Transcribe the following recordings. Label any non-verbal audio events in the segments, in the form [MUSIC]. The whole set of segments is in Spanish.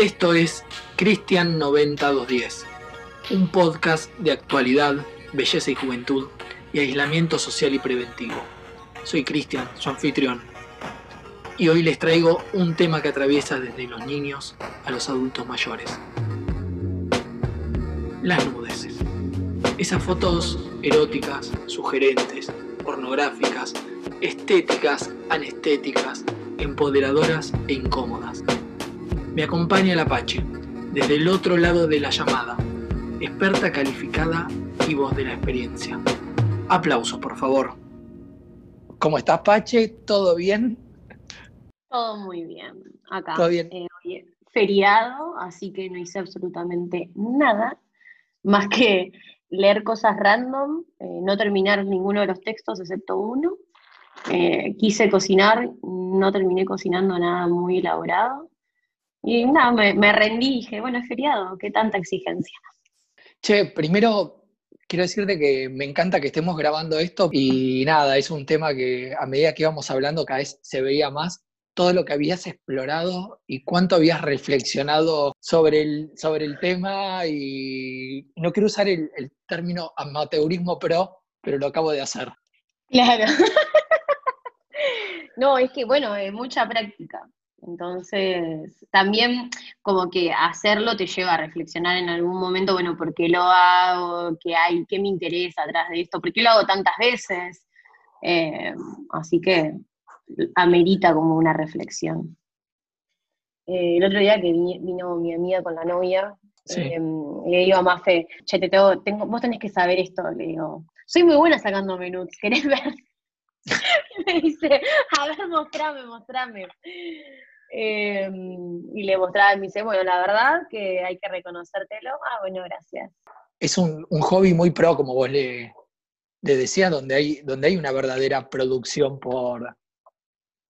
Esto es Cristian 90210, un podcast de actualidad, belleza y juventud y aislamiento social y preventivo. Soy Cristian, su anfitrión, y hoy les traigo un tema que atraviesa desde los niños a los adultos mayores. Las nudeces. Esas fotos eróticas, sugerentes, pornográficas, estéticas, anestéticas, empoderadoras e incómodas. Me acompaña el Apache, desde el otro lado de la llamada, experta calificada y voz de la experiencia. Aplausos, por favor. ¿Cómo estás, Pache? ¿Todo bien? Todo muy bien. Acá. ¿Todo bien? Eh, feriado, así que no hice absolutamente nada más que leer cosas random, eh, no terminar ninguno de los textos excepto uno. Eh, quise cocinar, no terminé cocinando nada muy elaborado. Y nada, me, me rendí y dije, bueno, es feriado, ¿qué tanta exigencia? Che, primero quiero decirte que me encanta que estemos grabando esto y nada, es un tema que a medida que íbamos hablando cada vez se veía más todo lo que habías explorado y cuánto habías reflexionado sobre el, sobre el tema y no quiero usar el, el término amateurismo pro, pero lo acabo de hacer. Claro. [LAUGHS] no, es que bueno, es mucha práctica. Entonces, también como que hacerlo te lleva a reflexionar en algún momento, bueno, ¿por qué lo hago? ¿Qué hay? ¿Qué me interesa atrás de esto? ¿Por qué lo hago tantas veces? Eh, así que amerita como una reflexión. Eh, el otro día que vino mi amiga con la novia, Sí. eh, le digo a Mafe, che, te tengo, tengo, vos tenés que saber esto, le digo, soy muy buena sacando menús, ¿querés ver? [LAUGHS] me dice, a ver, mostrame, mostrame. Eh, y le mostraba, y me dice, bueno, la verdad que hay que reconocértelo. Ah, bueno, gracias. Es un, un hobby muy pro, como vos le, le decías, donde hay, donde hay una verdadera producción por,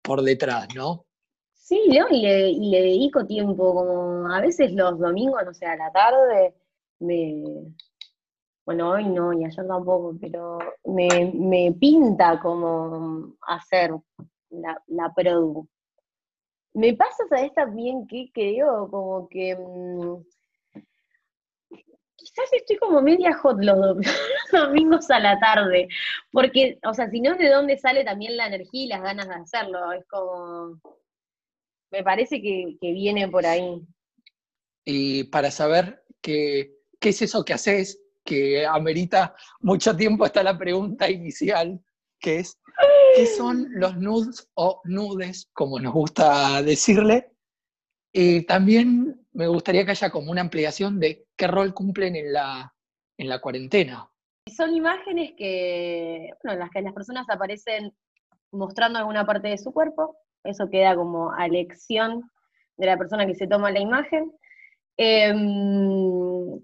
por detrás, ¿no? Sí, ¿no? Y le, y le dedico tiempo, como a veces los domingos, no sé, a la tarde, me, bueno, hoy no, y ayer tampoco, pero me, me pinta como hacer la, la produ. Me pasa, ¿sabes también qué creo? Como que mm, quizás estoy como media hot los, dom- [LAUGHS] los domingos a la tarde, porque, o sea, si no, ¿de dónde sale también la energía y las ganas de hacerlo? Es como, me parece que, que viene por ahí. Y para saber qué, qué es eso que haces, que amerita mucho tiempo, está la pregunta inicial, que es, ¿qué son los nudes o nudes, como nos gusta decirle? Y también me gustaría que haya como una ampliación de qué rol cumplen en la, en la cuarentena. Son imágenes que, bueno, en las que las personas aparecen mostrando alguna parte de su cuerpo, eso queda como a elección de la persona que se toma la imagen, Em,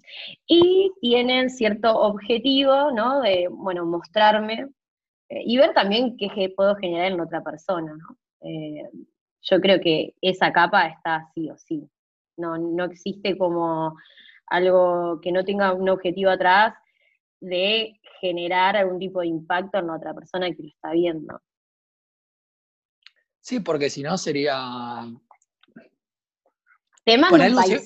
y tienen cierto objetivo, ¿no? De, bueno, mostrarme eh, y ver también qué puedo generar en otra persona, ¿no? Eh, yo creo que esa capa está sí o sí. No, no existe como algo que no tenga un objetivo atrás de generar algún tipo de impacto en la otra persona que lo está viendo. Sí, porque si no sería... Te mando un se- por-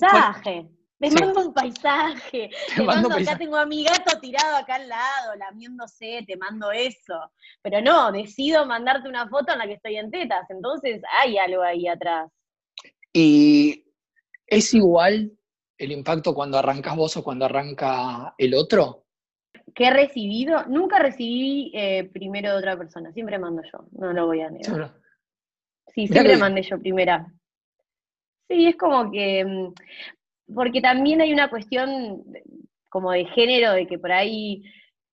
Sí. mando un paisaje. Te, Te mando mando, acá tengo a mi gato tirado acá al lado, lamiéndose, te mando eso. Pero no, decido mandarte una foto en la que estoy en tetas. Entonces hay algo ahí atrás. ¿Y es igual el impacto cuando arrancas vos o cuando arranca el otro? ¿Qué he recibido? Nunca recibí eh, primero de otra persona, siempre mando yo, no lo voy a negar. Seguro. Sí, Mirá siempre que- mandé yo primera. Sí, es como que, mm, porque también hay una cuestión como de género, de que por ahí,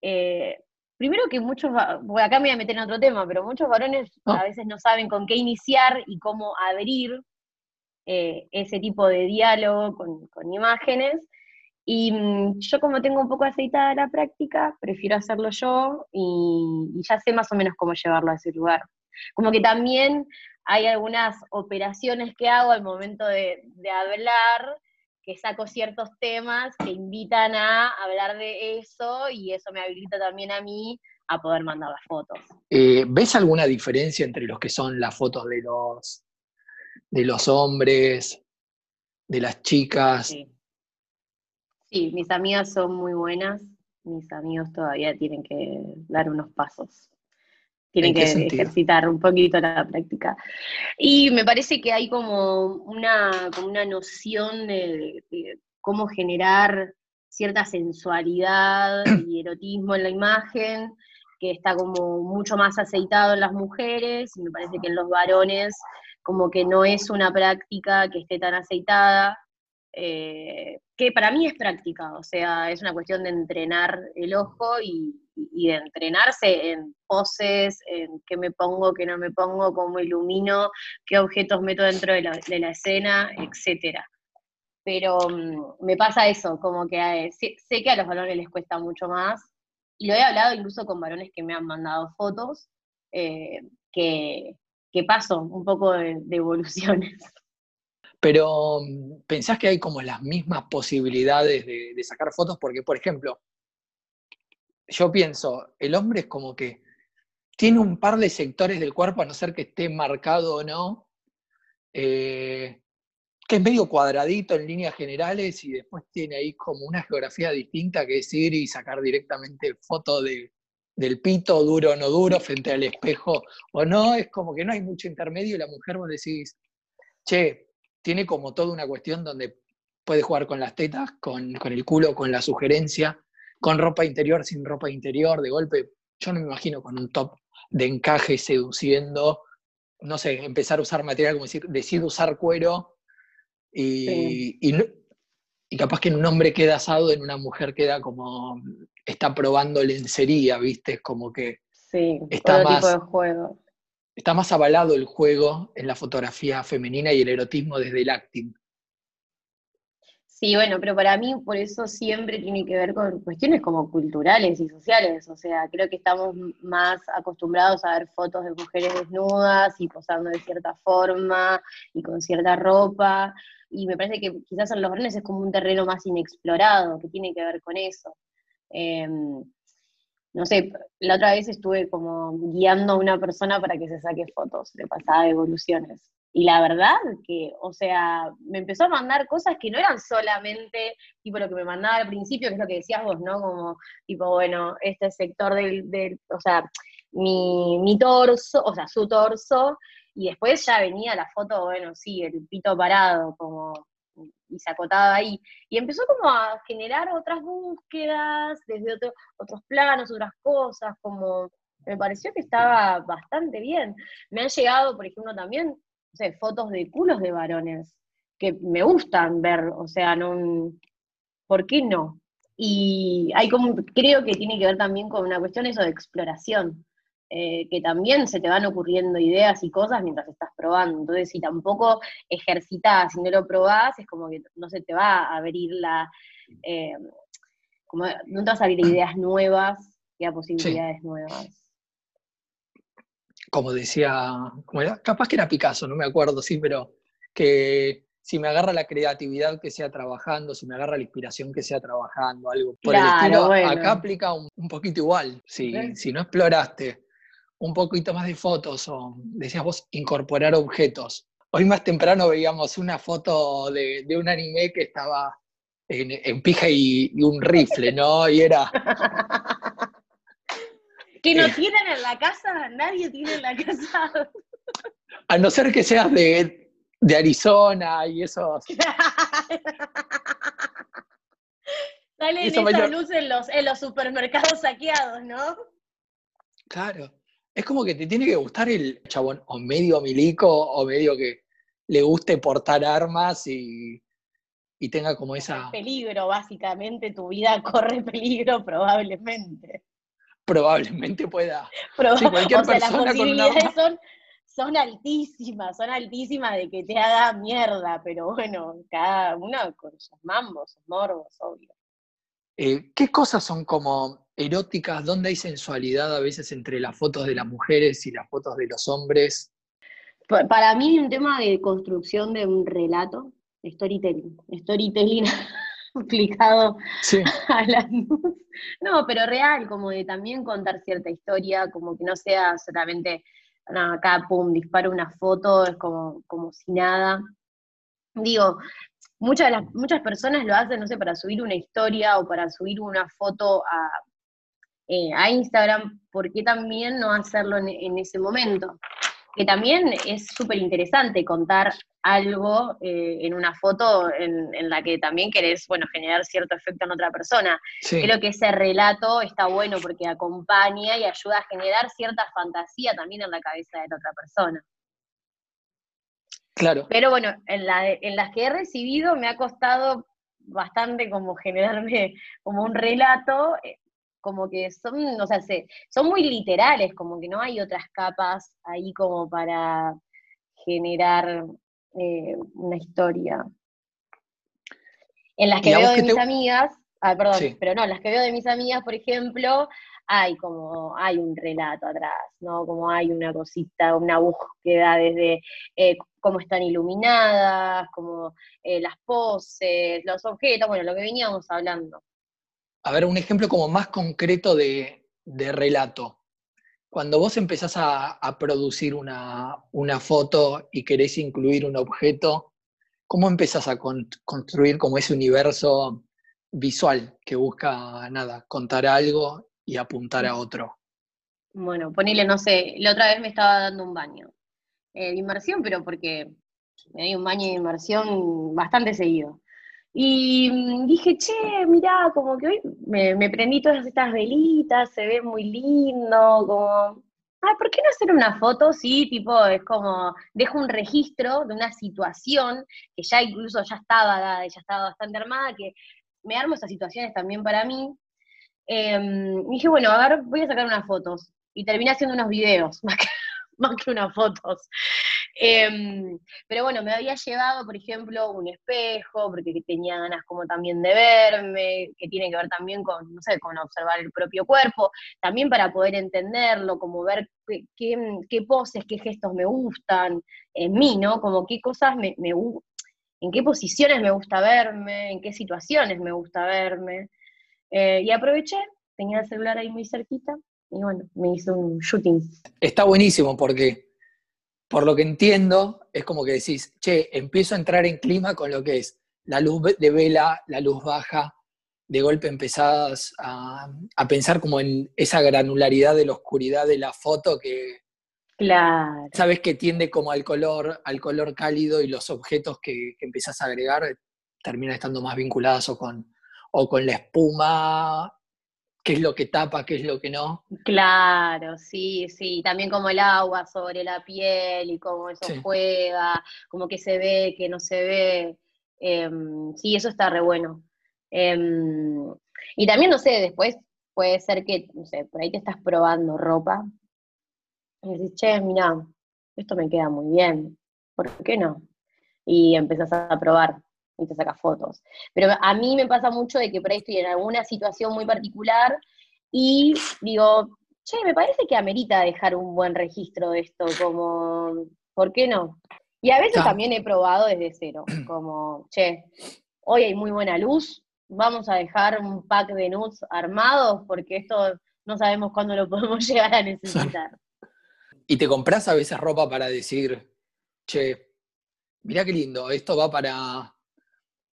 eh, primero que muchos, bueno, acá me voy a meter en otro tema, pero muchos varones Ah. a veces no saben con qué iniciar y cómo abrir eh, ese tipo de diálogo con, con imágenes. Y mm, yo como tengo un poco aceitada la práctica, prefiero hacerlo yo y, y ya sé más o menos cómo llevarlo a ese lugar. Como que también hay algunas operaciones que hago al momento de, de hablar, que saco ciertos temas que invitan a hablar de eso y eso me habilita también a mí a poder mandar las fotos. Eh, ¿Ves alguna diferencia entre los que son las fotos de los, de los hombres de las chicas. Sí. mis amigas son muy buenas, mis amigos todavía tienen que dar unos pasos. Tienen que ejercitar un poquito la práctica. Y me parece que hay como una, una noción de, cómo generar cierta sensualidad y [CLEARS THROAT] erotismo en la imagen, que está como mucho más aceitado en las mujeres, y me parece que en los varones como que no es una práctica que esté tan aceitada, eh, que para mí es práctica, o sea, es una cuestión de entrenar el ojo y, de entrenarse en poses, en qué me pongo, qué no me pongo, cómo ilumino, qué objetos meto dentro de la, escena, etc. Pero mm, me pasa eso, como que eh, sé, que a los varones les cuesta mucho más, y lo he hablado incluso con varones que me han mandado fotos, eh, que, paso un poco de, evoluciones. Pero mm, ¿pensás que hay como las mismas posibilidades de, sacar fotos? Porque, por ejemplo, yo pienso, el hombre es como que tiene un par de sectores del cuerpo, a no ser que esté marcado o no, eh, que es medio cuadradito en líneas generales y después tiene ahí como una geografía distinta que es ir y sacar directamente foto de, del pito, duro o no duro, frente al espejo o no, es como que no hay mucho intermedio y la mujer vos decís, che, tiene como toda una cuestión donde puede jugar con las tetas, con, con el culo, con la sugerencia, con ropa interior, sin ropa interior, de golpe, yo no me imagino con un top de encaje seduciendo, no sé, empezar a usar material, como decir, decir usar cuero y, y, capaz que en un hombre queda asado, en una mujer queda como, está probando lencería, ¿viste? Es como que sí, está más, tipo de juego. Está más avalado el juego en la fotografía femenina y el erotismo desde el acting. Sí, bueno, pero para mí por eso siempre tiene que ver con cuestiones como culturales y sociales. O sea, creo que estamos más acostumbrados a ver fotos de mujeres desnudas y posando de cierta forma y con cierta ropa. Y me parece que quizás en los varones es como un terreno más inexplorado, que tiene que ver con eso. Em, no sé, la otra vez estuve como guiando a una persona para que se saque fotos de pasada evoluciones. Y la verdad que, o sea, me empezó a mandar cosas que no eran solamente tipo lo que me mandaba al principio, que es lo que decías vos, ¿no? Como, tipo, bueno, este sector del, del o sea, mi, mi torso, o sea, su torso, y después ya venía la foto, bueno, sí, el pito parado, como, y se acotaba ahí. Y empezó como a generar otras búsquedas, desde otros planos, otras cosas, como me pareció que estaba bastante bien. Me han llegado, por ejemplo, también fotos de culos de varones, que me gustan ver, o sea, no, ¿por qué no? Y hay como, creo que tiene que ver también con una cuestión eso de exploración, eh, que también se te van ocurriendo ideas y cosas mientras estás probando. Entonces, si tampoco ejercitas, si no lo probás, es como que no se te va a abrir la, eh, como no te vas a abrir ideas nuevas y a posibilidades nuevas como decía, capaz que era Picasso, no me acuerdo, sí, pero que si me agarra la creatividad que sea trabajando, si me agarra la inspiración que sea trabajando, algo por el estilo, acá aplica un, poquito igual. Si, si no exploraste un poquito más de fotos o decías vos incorporar objetos. Hoy más temprano veíamos una foto de, un anime que estaba en, pija y, y, un rifle, ¿no? Y era [LAUGHS] Que no tienen en la casa, nadie tiene en la casa. A no ser que seas de, Arizona y esos. [LAUGHS] Salen esa luz en los, en los supermercados saqueados, ¿no? Claro. Es como que te tiene que gustar el chabón o medio milico o medio que le guste portar armas y, y tenga como esa... Peligro, básicamente, tu vida corre peligro probablemente probablemente pueda. cualquier o sea, las posibilidades son, son altísimas, son altísimas de que te haga mierda, pero bueno, cada uno con sus mambos, sus morbos, obvio. Eh, ¿Qué cosas son como eróticas? ¿Dónde hay sensualidad a veces entre las fotos de las mujeres y las fotos de los hombres? Para mí es un tema de construcción de un relato, storytelling. Storytelling [LAUGHS] [LAUGHS] aplicado [LAUGHS] a la luz. No, pero real, como de también contar cierta historia, como que no sea solamente, acá, pum, disparo una foto, es como, como si nada. Digo, muchas, las, muchas personas lo hacen, no sé, para subir una historia o para subir una foto a, eh, a Instagram, ¿por qué también no hacerlo en, ese momento? Que también es súper interesante contar algo eh, en una foto en, la que también querés, bueno, generar cierto efecto en otra persona. Creo que ese relato está bueno porque acompaña y ayuda a generar cierta fantasía también en la cabeza de la otra persona. Claro. Pero bueno, en, la, en las que he recibido me ha costado bastante como generarme como un relato, eh, como que son, o sea, son muy literales, como que no hay otras capas ahí como para generar eh, una historia. En las que veo de mis amigas, ah, perdón, pero no, en las que veo de mis amigas, por ejemplo, hay como, hay un relato atrás, ¿no? Como hay una cosita, una búsqueda desde eh, cómo están iluminadas, como eh, las poses, los objetos, bueno, lo que veníamos hablando. A ver, un ejemplo como más concreto de, relato. Cuando vos empezás a, producir una, foto y querés incluir un objeto, ¿cómo empezás a construir como ese universo visual que busca, nada, contar algo y apuntar a otro? Bueno, ponele, no sé, la otra vez me estaba dando un baño eh, de inmersión, pero porque me di un baño de inmersión bastante seguido. Y mm, dije, che, mirá, como que hoy me, prendí todas estas velitas, se ve muy lindo, como, ah, ¿por qué no hacer una foto? Sí, tipo, es como, dejo un registro de una situación que ya incluso ya estaba dada, ya estaba bastante armada, que me armo esas situaciones también para mí. Y dije, bueno, a ver, voy a sacar unas fotos. Y terminé haciendo unos videos, [LAUGHS] más que, más que unas fotos. Em, pero bueno, me había llevado, por ejemplo, un espejo, porque tenía ganas como también de verme, que tiene que ver también con, no sé, con observar el propio cuerpo, también para poder entenderlo, como ver qué, poses, qué gestos me gustan en mí, ¿no? Como qué cosas me, me en qué posiciones me gusta verme, en qué situaciones me gusta verme. Eh, y aproveché, tenía el celular ahí muy cerquita, y bueno, me hice un shooting. Está buenísimo porque por lo que entiendo, es como que decís, che, empiezo a entrar en clima con lo que es la luz de vela, la luz baja, de golpe empezás a, pensar como en esa granularidad de la oscuridad de la foto que claro. sabes que tiende como al color, al color cálido y los objetos que, que empezás a agregar terminan estando más vinculados o con, o con la espuma qué es lo que tapa, qué es lo que no. Claro, sí, sí, también como el agua sobre la piel y cómo eso juega, como que se ve, que no se ve. Em, sí, eso está re bueno. Em, y también, no sé, después puede ser que, no sé, por ahí te estás probando ropa y dices, che, mira, esto me queda muy bien, ¿por qué no? Y empezás a probar y te sacas fotos. Pero a mí me pasa mucho de que por ahí estoy en alguna situación muy particular y digo, che, me parece que amerita dejar un buen registro de esto, como, ¿por qué no? Y a veces también he probado desde cero, [CLEARS THROAT] como, che, hoy hay muy buena luz, vamos a dejar un pack de nudes armados porque esto no sabemos cuándo lo podemos [LAUGHS] llegar a necesitar. Y te compras a veces ropa para decir, che, mirá qué lindo, esto va para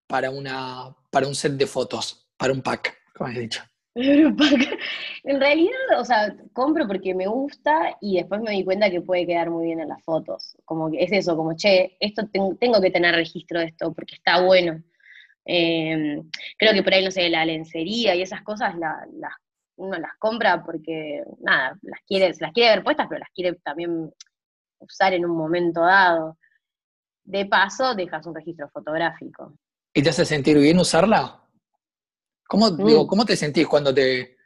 para, una, para un set de fotos, para un pack, como has dicho. En realidad, o sea, compro porque me gusta y después me di cuenta que puede quedar muy bien en las fotos. Como que es eso, como, che, esto tengo que tener registro de esto porque está bueno. Em, creo que por ahí, no sé, la lencería y esas cosas uno las compra porque, nada, las quiere, las quiere ver puestas, pero las quiere también usar en un momento dado. De paso, dejas un registro fotográfico. ¿Y te hace sentir bien usarla? ¿Cómo, mm. ¿cómo te sentís cuando te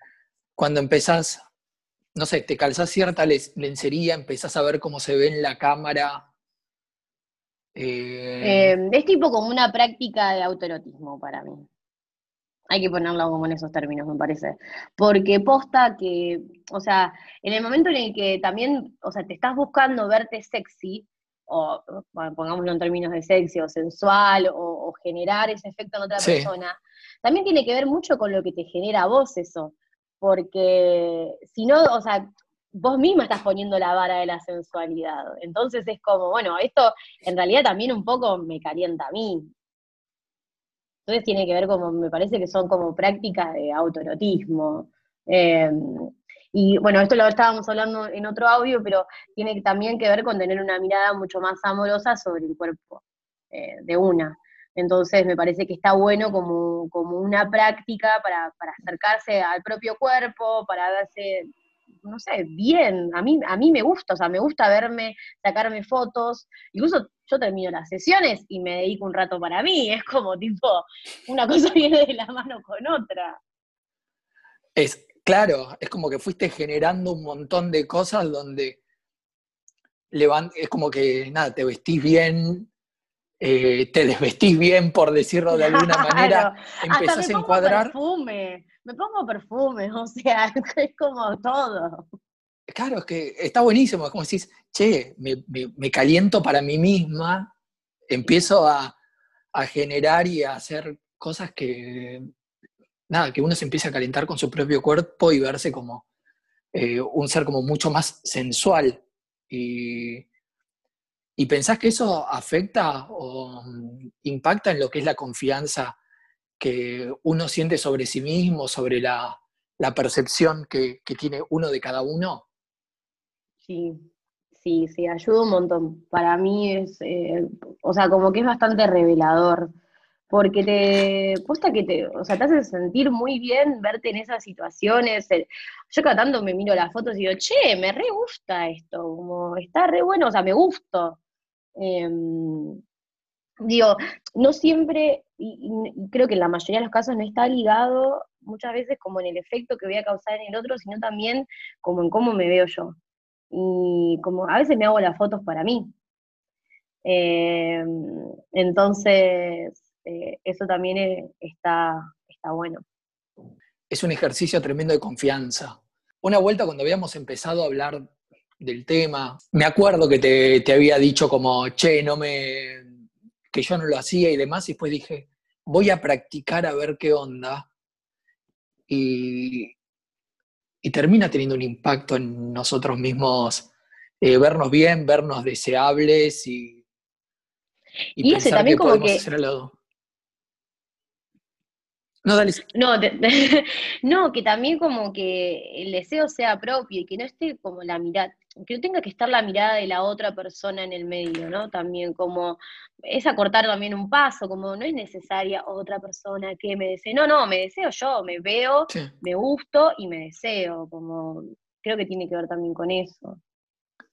cuando empezás, no sé, te calzás cierta lencería, empezás a ver cómo se ve en la cámara? Eh, em, es tipo como una práctica de autoerotismo para mí. Hay que ponerlo como en esos términos, me parece. Porque posta que, o sea, en el momento en el que también, o sea, te estás buscando verte sexy, o pongámoslo en términos de sexy o sensual, o, generar ese efecto en otra persona, también tiene que ver mucho con lo que te genera a vos eso. Porque si no, o sea, vos misma estás poniendo la vara de la sensualidad. Entonces es como, bueno, esto en realidad también un poco me calienta a mí. Entonces tiene que ver como, me parece que son como prácticas de autoerotismo. Eh, y bueno, esto lo estábamos hablando en otro audio, pero tiene también que ver con tener una mirada mucho más amorosa sobre el cuerpo eh, de una. Entonces me parece que está bueno como, como una práctica para, para, acercarse al propio cuerpo, para darse, no sé, bien. A mí, a mí me gusta, o sea, me gusta verme, sacarme fotos. Incluso yo termino las sesiones y me dedico un rato para mí. Es como tipo, una cosa [LAUGHS] viene de la mano con otra. Es, claro, es como que fuiste generando un montón de cosas donde es como que, nada, te vestís bien, eh, te desvestís bien, por decirlo de alguna manera, empezás a encuadrar. Perfume, me pongo perfume, [LAUGHS] o sea, es como todo. Claro, es que está buenísimo, es como decís, che, me, caliento para mí misma, empiezo a, generar y a hacer cosas que, nada, que uno se empieza a calentar con su propio cuerpo y verse como eh, un ser como mucho más sensual. Y, ¿Y pensás que eso afecta o mm, impacta en lo que es la confianza que uno siente sobre sí mismo, sobre la, percepción que, tiene uno de cada uno? Sí, sí, sí, ayuda un montón. Para mí es, eh, o sea, como que es bastante revelador, porque te, puesta que te, o sea, te hace sentir muy bien verte en esas situaciones. Yo cada tanto me miro las fotos y digo, che, me re gusta esto, como está re bueno, o sea, me gusto. Em, digo, no siempre, y, creo que en la mayoría de los casos no está ligado muchas veces como en el efecto que voy a causar en el otro, sino también como en cómo me veo yo. Y como a veces me hago las fotos para mí. Em, entonces, eh, eso también está, está bueno. Es un ejercicio tremendo de confianza. Una vuelta cuando habíamos empezado a hablar del tema. Me acuerdo que te, había dicho como, che, no me, que yo no lo hacía y demás, y después dije, voy a practicar a ver qué onda. Y, termina teniendo un impacto en nosotros mismos, eh, vernos bien, vernos deseables y, y, ese también como que... No, dale. No, [LAUGHS] no, que también como que el deseo sea propio y que no esté como la mirada, que no tenga que estar la mirada de la otra persona en el medio, ¿no? También como es acortar también un paso, como no es necesaria otra persona que me desee. No, no, me deseo yo, me veo, me gusto y me deseo, como creo que tiene que ver también con eso.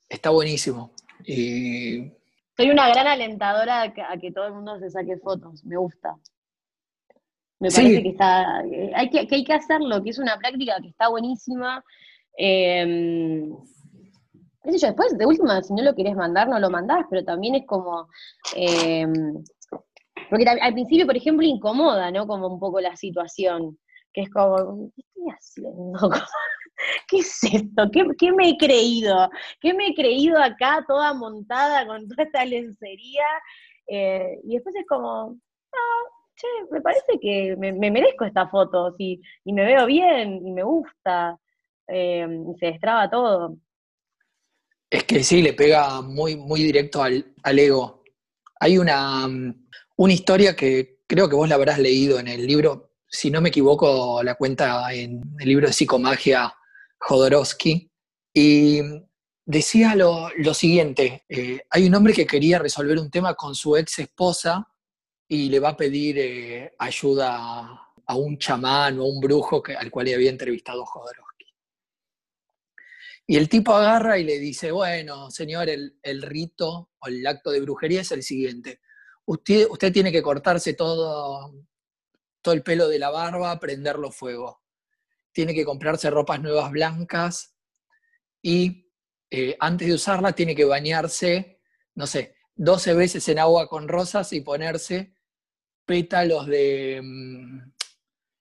Está buenísimo. Y... Soy una gran alentadora a que, todo el mundo se saque fotos, me gusta. Me parece que está, hay que, que, hay que hacerlo, que es una práctica que está buenísima. Eh, después, de última, si no lo querés mandar, no lo mandás, pero también es como, eh, porque al principio, por ejemplo, incomoda, ¿no? Como un poco la situación, que es como, ¿qué estoy haciendo? [LAUGHS] ¿Qué es esto? ¿Qué, me he creído? ¿Qué me he creído acá toda montada con toda esta lencería? Eh, y después es como, ah, che, me parece que me, merezco esta foto, y me veo bien, y me gusta, eh, y se destraba todo. Es que sí, le pega muy, muy directo al, ego. Hay una, una, historia que creo que vos la habrás leído en el libro, si no me equivoco, la cuenta en el libro de psicomagia Jodorowsky, y decía lo, siguiente, eh, hay un hombre que quería resolver un tema con su ex esposa y le va a pedir eh, ayuda a un chamán o a un brujo que, al cual le había entrevistado Jodorowsky. Y el tipo agarra y le dice, bueno, señor, el, rito o el acto de brujería es el siguiente. Usted, usted tiene que cortarse todo, todo el pelo de la barba, prenderlo fuego. Tiene que comprarse ropas nuevas blancas y eh, antes de usarla tiene que bañarse, no sé, 12 veces en agua con rosas y ponerse pétalos de, mm,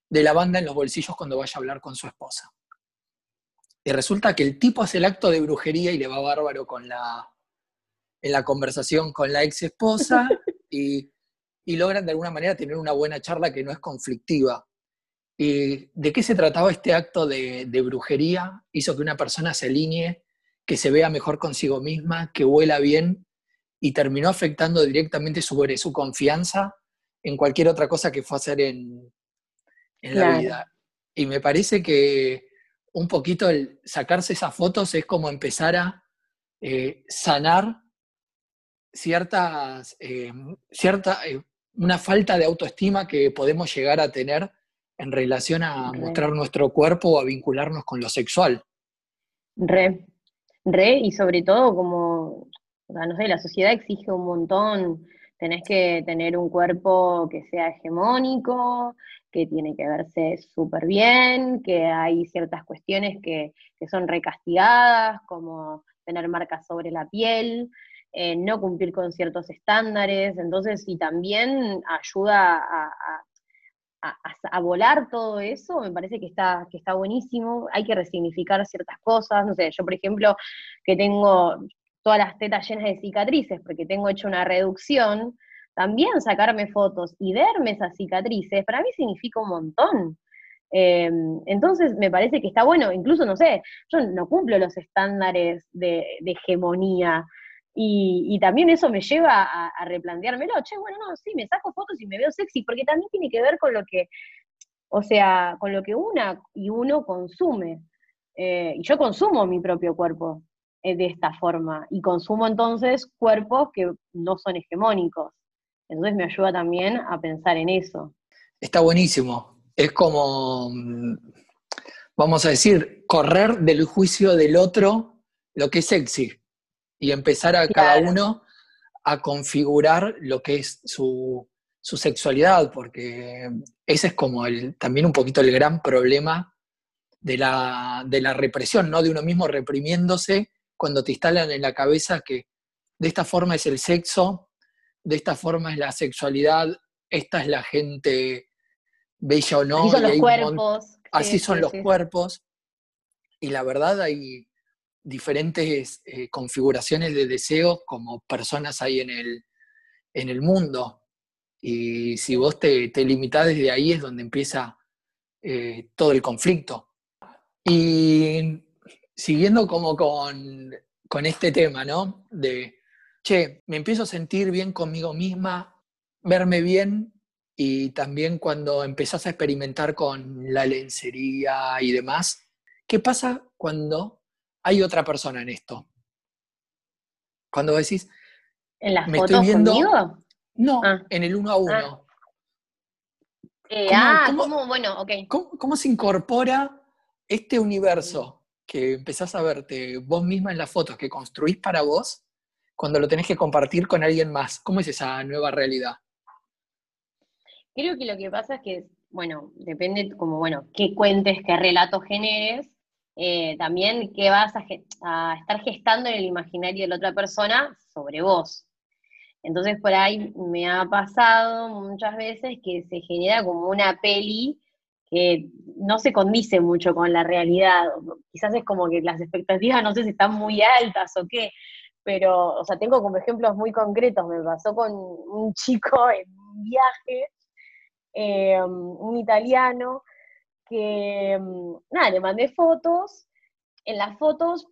de lavanda en los bolsillos cuando vaya a hablar con su esposa. Y resulta que el tipo hace el acto de brujería y le va bárbaro con la, en la conversación con la ex esposa [LAUGHS] y, logran de alguna manera tener una buena charla que no es conflictiva. ¿Y ¿De qué se trataba este acto de, brujería? Hizo que una persona se alinee, que se vea mejor consigo misma, que huela bien y terminó afectando directamente sobre su confianza en cualquier otra cosa que fue a hacer en, la vida. Y me parece que un poquito el sacarse esas fotos es como empezar a eh, sanar ciertas, eh, cierta, eh, una falta de autoestima que podemos llegar a tener en relación a mostrar nuestro cuerpo o a vincularnos con lo sexual. Re, re, y sobre todo como, no sé, la sociedad exige un montón, tenés que tener un cuerpo que sea hegemónico, que tiene que verse súper bien, que hay ciertas cuestiones que, que son recastigadas, como tener marcas sobre la piel, eh, no cumplir con ciertos estándares, entonces, y también ayuda a, a, volar todo eso, me parece que está, que está buenísimo, hay que resignificar ciertas cosas, no sé, yo por ejemplo, que tengo todas las tetas llenas de cicatrices, porque tengo hecho una reducción, también sacarme fotos y verme esas cicatrices, para mí significa un montón. Em, entonces me parece que está bueno, incluso, no sé, yo no cumplo los estándares de, hegemonía, y, también eso me lleva a, a, replanteármelo, che, bueno, no, sí, me saco fotos y me veo sexy, porque también tiene que ver con lo que, o sea, con lo que una y uno consume. Eh, y yo consumo mi propio cuerpo de esta forma, y consumo entonces cuerpos que no son hegemónicos. Entonces me ayuda también a pensar en eso. Está buenísimo. Es como, mm, vamos a decir, correr del juicio del otro lo que es sexy y empezar a cada uno a configurar lo que es su, sexualidad, porque ese es como el, también un poquito el gran problema de la, de la represión, ¿no? De uno mismo reprimiéndose cuando te instalan en la cabeza que de esta forma es el sexo, de esta forma es la sexualidad, esta es la gente bella o no. Así son los cuerpos. Así son los cuerpos. Y la verdad hay diferentes eh, configuraciones de deseo como personas hay en el, en el mundo. Y si vos te, te limitás desde ahí es donde empieza eh, todo el conflicto. Y siguiendo como con, con este tema, ¿no? De che, me empiezo a sentir bien conmigo misma, verme bien y también cuando empezás a experimentar con la lencería y demás, ¿qué pasa cuando hay otra persona en esto? Cuando decís, ¿En las me fotos estoy viendo, conmigo? No, ah. en el uno a uno. Ah, eh, ah ¿cómo, bueno, ok. ¿cómo, se incorpora este universo que empezás a verte vos misma en las fotos que construís para vos cuando lo tenés que compartir con alguien más? ¿Cómo es esa nueva realidad? Creo que lo que pasa es que, bueno, depende como, bueno, qué cuentes, qué relato generes, eh, también qué vas a, a, estar gestando en el imaginario de la otra persona sobre vos. Entonces por ahí me ha pasado muchas veces que se genera como una peli que no se condice mucho con la realidad. Quizás es como que las expectativas no sé si están muy altas o qué, pero, o sea, tengo como ejemplos muy concretos, me pasó con un [LAUGHS] chico en un viaje, eh, un italiano, que, mm, nada, le mandé fotos, en las fotos,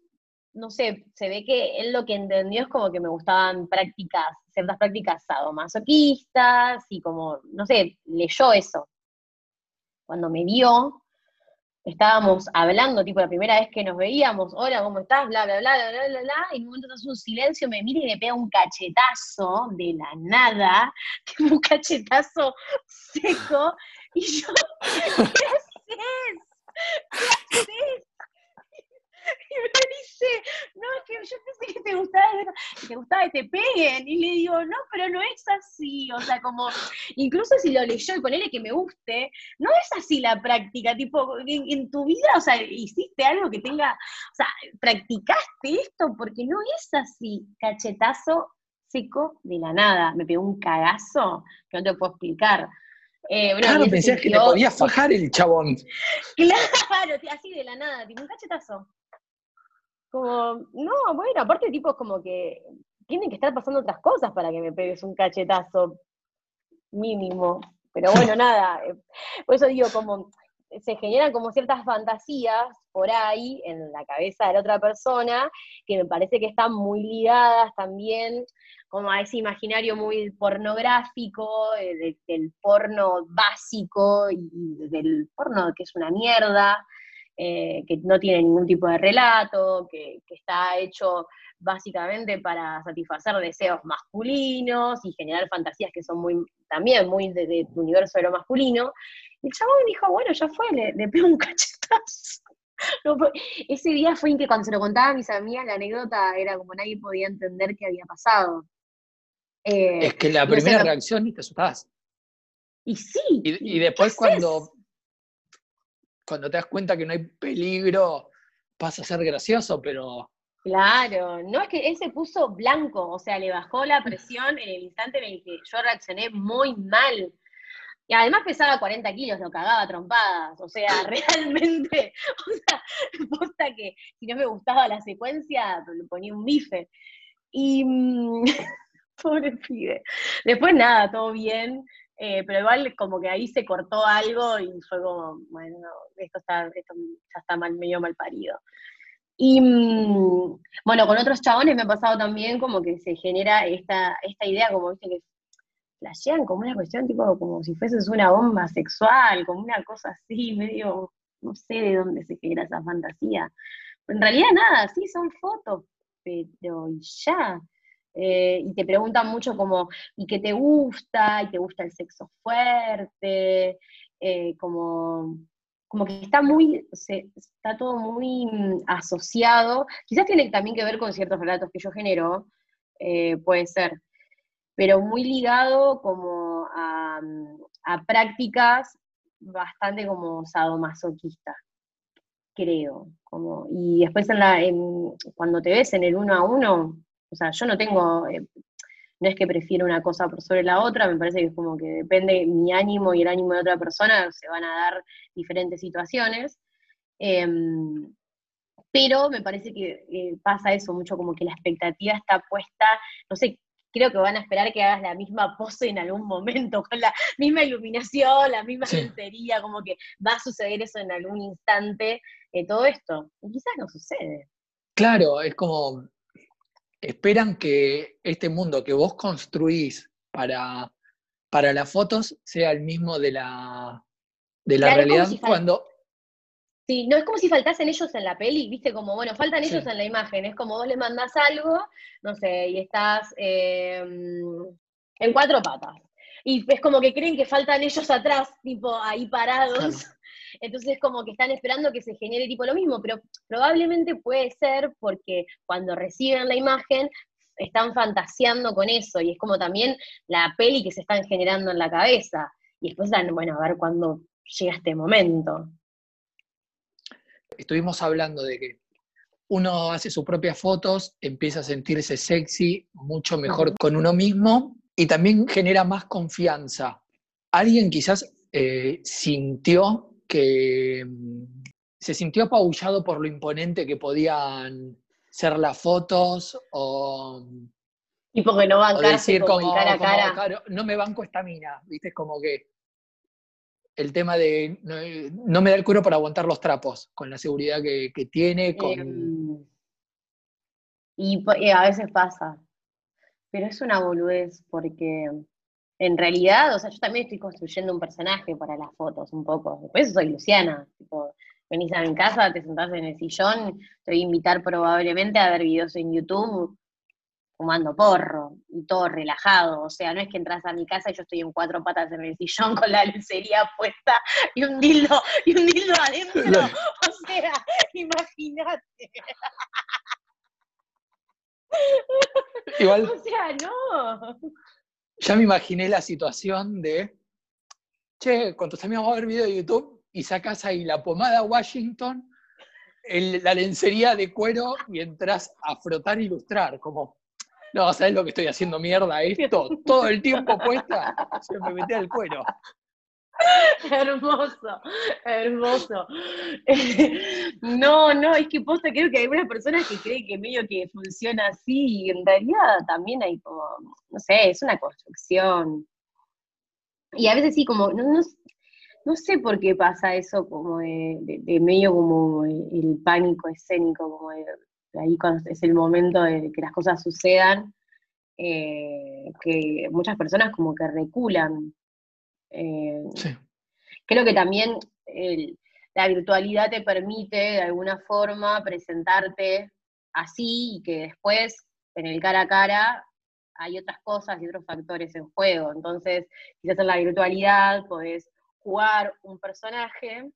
no sé, se ve que él lo que entendió es como que me gustaban prácticas, ciertas prácticas sadomasoquistas, y como, no sé, leyó eso. Cuando me vio, estábamos hablando, tipo la primera vez que nos veíamos, hola, ¿cómo estás? Bla, bla, bla, bla, bla, bla, y en un momento hace un silencio, me mira y me pega un cachetazo de la nada, [LAUGHS] un cachetazo seco, y yo, [LAUGHS] ¿qué haces? ¿Qué haces? Y me dice, no, es que yo pensé que te gustaba, que te gustaba que te peguen. Y le digo, no, pero no es así. O sea, como, incluso si lo leyó y ponele que me guste, no es así la práctica. Tipo, en, tu vida, o sea, hiciste algo que tenga, o sea, practicaste esto porque no es así. Cachetazo seco de la nada. Me pegó un cagazo que no te puedo explicar. Eh, claro, pensé que te podías fajar el chabón. [LAUGHS] Claro, así de la nada, tipo un cachetazo. Como, no, bueno, aparte tipo como que tienen que estar pasando otras cosas para que me pegues un cachetazo mínimo. Pero [LAUGHS] bueno, nada, eh, por eso digo como, se generan como ciertas fantasías por ahí en la cabeza de la otra persona que me parece que están muy ligadas también como a ese imaginario muy pornográfico, eh, del porno básico y del porno que es una mierda, eh, que no tiene ningún tipo de relato, que, está hecho básicamente para satisfacer deseos masculinos y generar fantasías que son muy también muy de, universo de lo masculino. Y el chabón dijo, bueno, ya fue, le, le pego un [LAUGHS] cachetazo. ese día fue en que cuando se lo contaba a mis amigas, la anécdota era como nadie podía entender qué había pasado. Eh, es que la primera reacción y te asustás. Y sí. Y, después cuando, cuando te das cuenta que no hay peligro, pasa a ser gracioso, pero... Claro, no es que él se puso blanco, o sea, le bajó la [LAUGHS] presión en el instante en el que yo reaccioné muy mal. Y además pesaba 40 kilos, lo cagaba trompadas. O sea, [LAUGHS] realmente, o sea, posta que si no me gustaba la secuencia, le ponía un bife. Y, mm, [LAUGHS] pobre pibe. Después nada, todo bien, eh, pero igual como que ahí se cortó algo y fue como, bueno, esto, está, esto ya está mal, medio mal parido. Y mm, bueno, con otros chabones me ha pasado también como que se genera esta, esta idea, como viste, que flashean como una cuestión tipo como si fueses una bomba sexual, como una cosa así, [LAUGHS] medio, no sé de dónde se genera esa fantasía. en realidad nada, sí son fotos, pero ya. Eh, y te preguntan mucho como, ¿y qué te gusta? ¿Y te gusta el sexo fuerte? Eh, como, como que está muy, está todo muy mm, asociado. Quizás tiene también que ver con ciertos relatos que yo genero, eh, puede ser, pero muy ligado como a, mm, prácticas bastante como sadomasoquistas creo. Como, y después cuando te ves en el uno a uno, o sea, yo no tengo, eh, no es que prefiero una cosa por sobre la otra, me parece que es como que depende mi ánimo y el ánimo de otra persona, se van a dar diferentes situaciones. Em, pero me parece que eh, pasa eso mucho, como que la expectativa está puesta, no sé, creo que van a esperar que hagas la misma pose en algún momento, con la misma iluminación, la misma sí. como que va a suceder eso en algún instante, eh, todo esto. Y quizás no sucede. Claro, es como, esperan que este mundo que vos construís para, para las fotos sea el mismo de la, de la realidad cuando... Sí, no es como si faltasen ellos en la peli, viste, como, bueno, faltan ellos en la imagen, es como vos le mandás algo, no sé, y estás em, en cuatro patas. Y es como que creen que faltan ellos atrás, tipo, ahí parados. Entonces como que están esperando que se genere tipo lo mismo, pero probablemente puede ser porque cuando reciben la imagen están fantaseando con eso y es como también la peli que se están generando en la cabeza. Y después están, bueno, a ver cuándo llega este momento. Estuvimos hablando de que uno hace sus propias fotos, empieza a sentirse sexy, mucho mejor con uno mismo y también genera más confianza. Alguien quizás eh, sintió que mm, se sintió apabullado por lo imponente que podían ser las fotos o... Y porque no bancarse decir como, cara a cara. no me banco esta mina, ¿viste? Es como que el tema de no, me da el cuero para aguantar los trapos, con la seguridad que, tiene. Con... Em, y, y, a veces pasa, pero es una boludez, porque en realidad, o sea, yo también estoy construyendo un personaje para las fotos un poco. Después soy Luciana, tipo, venís a mi casa, te sentás en el sillón, te voy a invitar probablemente a ver videos en YouTube fumando porro y todo relajado. O sea, no es que entras a mi casa y yo estoy en cuatro patas en el sillón con la lencería puesta y un dildo, y un dildo adentro. O sea, imagínate. Igual. O sea, no ya me imaginé la situación de, che, con tus amigos a ver video de YouTube y sacas ahí la pomada Washington, la lencería de cuero y entras a frotar e ilustrar, como, no, ¿sabes lo que estoy haciendo mierda esto? Todo el tiempo puesta, se me mete el cuero. [LAUGHS] hermoso, hermoso. [LAUGHS] no, no, es que posta, creo que hay algunas personas que creen que medio que funciona así, en realidad también hay como, no sé, es una construcción. Y a veces sí, como, no, no sé por qué pasa eso como de, medio como el, pánico escénico, como de, ahí cuando es el momento de que las cosas sucedan, eh, que muchas personas como que reculan. Eh, creo que también la virtualidad te permite de alguna forma presentarte así y que después en el cara a cara hay otras cosas y otros factores en juego. Entonces, quizás en la virtualidad podés jugar un personaje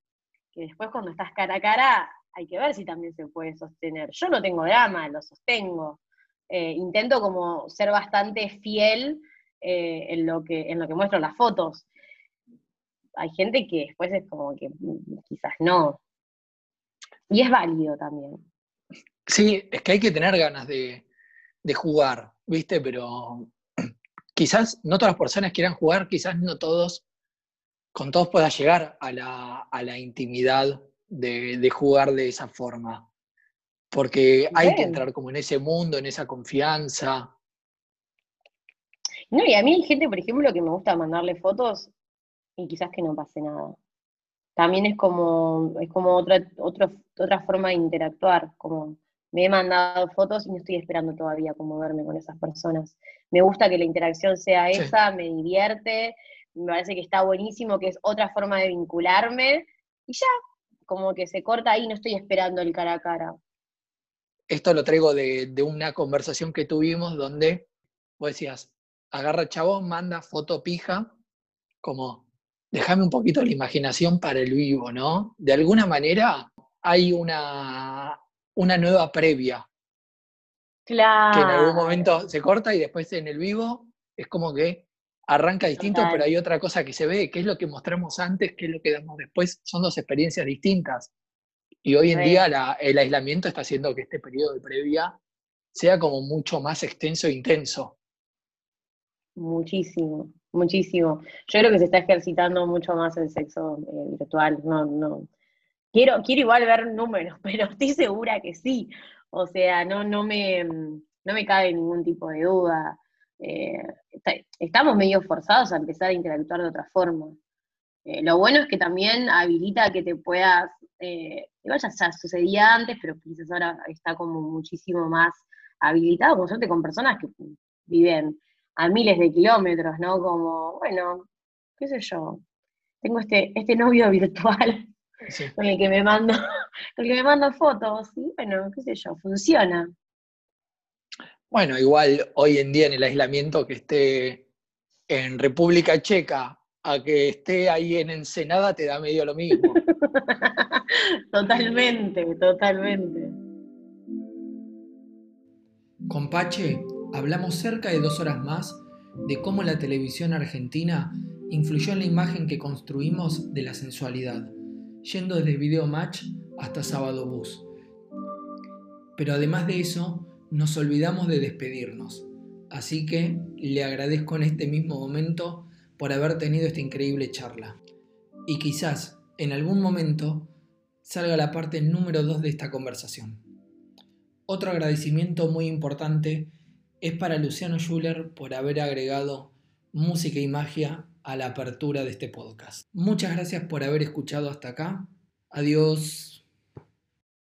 que después cuando estás cara a cara hay que ver si también se puede sostener. Yo no tengo drama, lo sostengo. Eh, intento como ser bastante fiel eh, en, lo que, en lo que muestro las fotos. Hay gente que después es como que mm, quizás no. Y es válido también. Sí, es que hay que tener ganas de, de jugar, ¿viste? Pero [CLEARS THROAT] quizás no todas las personas quieran jugar, quizás no todos con todos pueda llegar a la, intimidad de, jugar de esa forma. Porque hay que entrar como en ese mundo, en esa confianza. No, y a mí hay gente, por ejemplo, que me gusta mandarle fotos y quizás que no pase nada. También es como, es como otra, otra forma de interactuar, como me he mandado fotos y no estoy esperando todavía como verme con esas personas. Me gusta que la interacción sea esa, me divierte, me parece que está buenísimo, que es otra forma de vincularme, y ya, como que se corta ahí, no estoy esperando el cara a cara. Esto lo traigo de, una conversación que tuvimos donde vos decías, agarra chabón, manda foto pija, como déjame un poquito la imaginación para el vivo, ¿no? De alguna manera hay una, una nueva previa. Claro. Que en algún momento se corta y después en el vivo es como que arranca distinto, pero hay otra cosa que se ve, que es lo que mostramos antes, que es lo que damos después, son dos experiencias distintas. Y hoy en día el aislamiento está haciendo que este periodo de previa sea como mucho más extenso e intenso. Muchísimo, muchísimo. Yo creo que se está ejercitando mucho más el sexo eh, virtual. No, no. Quiero, quiero igual ver números, [LAUGHS] pero estoy segura que sí. O sea, no, no, me, no me cabe ningún tipo de duda. Eh, estamos medio forzados a empezar a interactuar de otra forma. Eh, lo bueno es que también habilita que te puedas, eh, igual ya, sucedía antes, pero quizás ahora está como muchísimo más habilitado, como suerte con personas que viven a miles de kilómetros, ¿no? Como, bueno, qué sé yo, tengo este, este novio [LAUGHS] virtual con el que me mando, con el que me mando fotos, y bueno, qué sé yo, funciona. Bueno, igual hoy en día en el aislamiento que esté en República Checa a que esté ahí en Ensenada te da medio lo mismo. [LAUGHS] totalmente, totalmente. Con Pache hablamos cerca de dos horas más de cómo la televisión argentina influyó en la imagen que construimos de la sensualidad, yendo desde Video Match hasta Sábado Bus. Pero además de eso, nos olvidamos de despedirnos. Así que le agradezco en este mismo momento por haber tenido esta increíble charla. Y quizás en algún momento salga la parte número 2 de esta conversación. Otro agradecimiento muy importante es para Luciano Schuller por haber agregado música y magia a la apertura de este podcast. Muchas gracias por haber escuchado hasta acá. Adiós.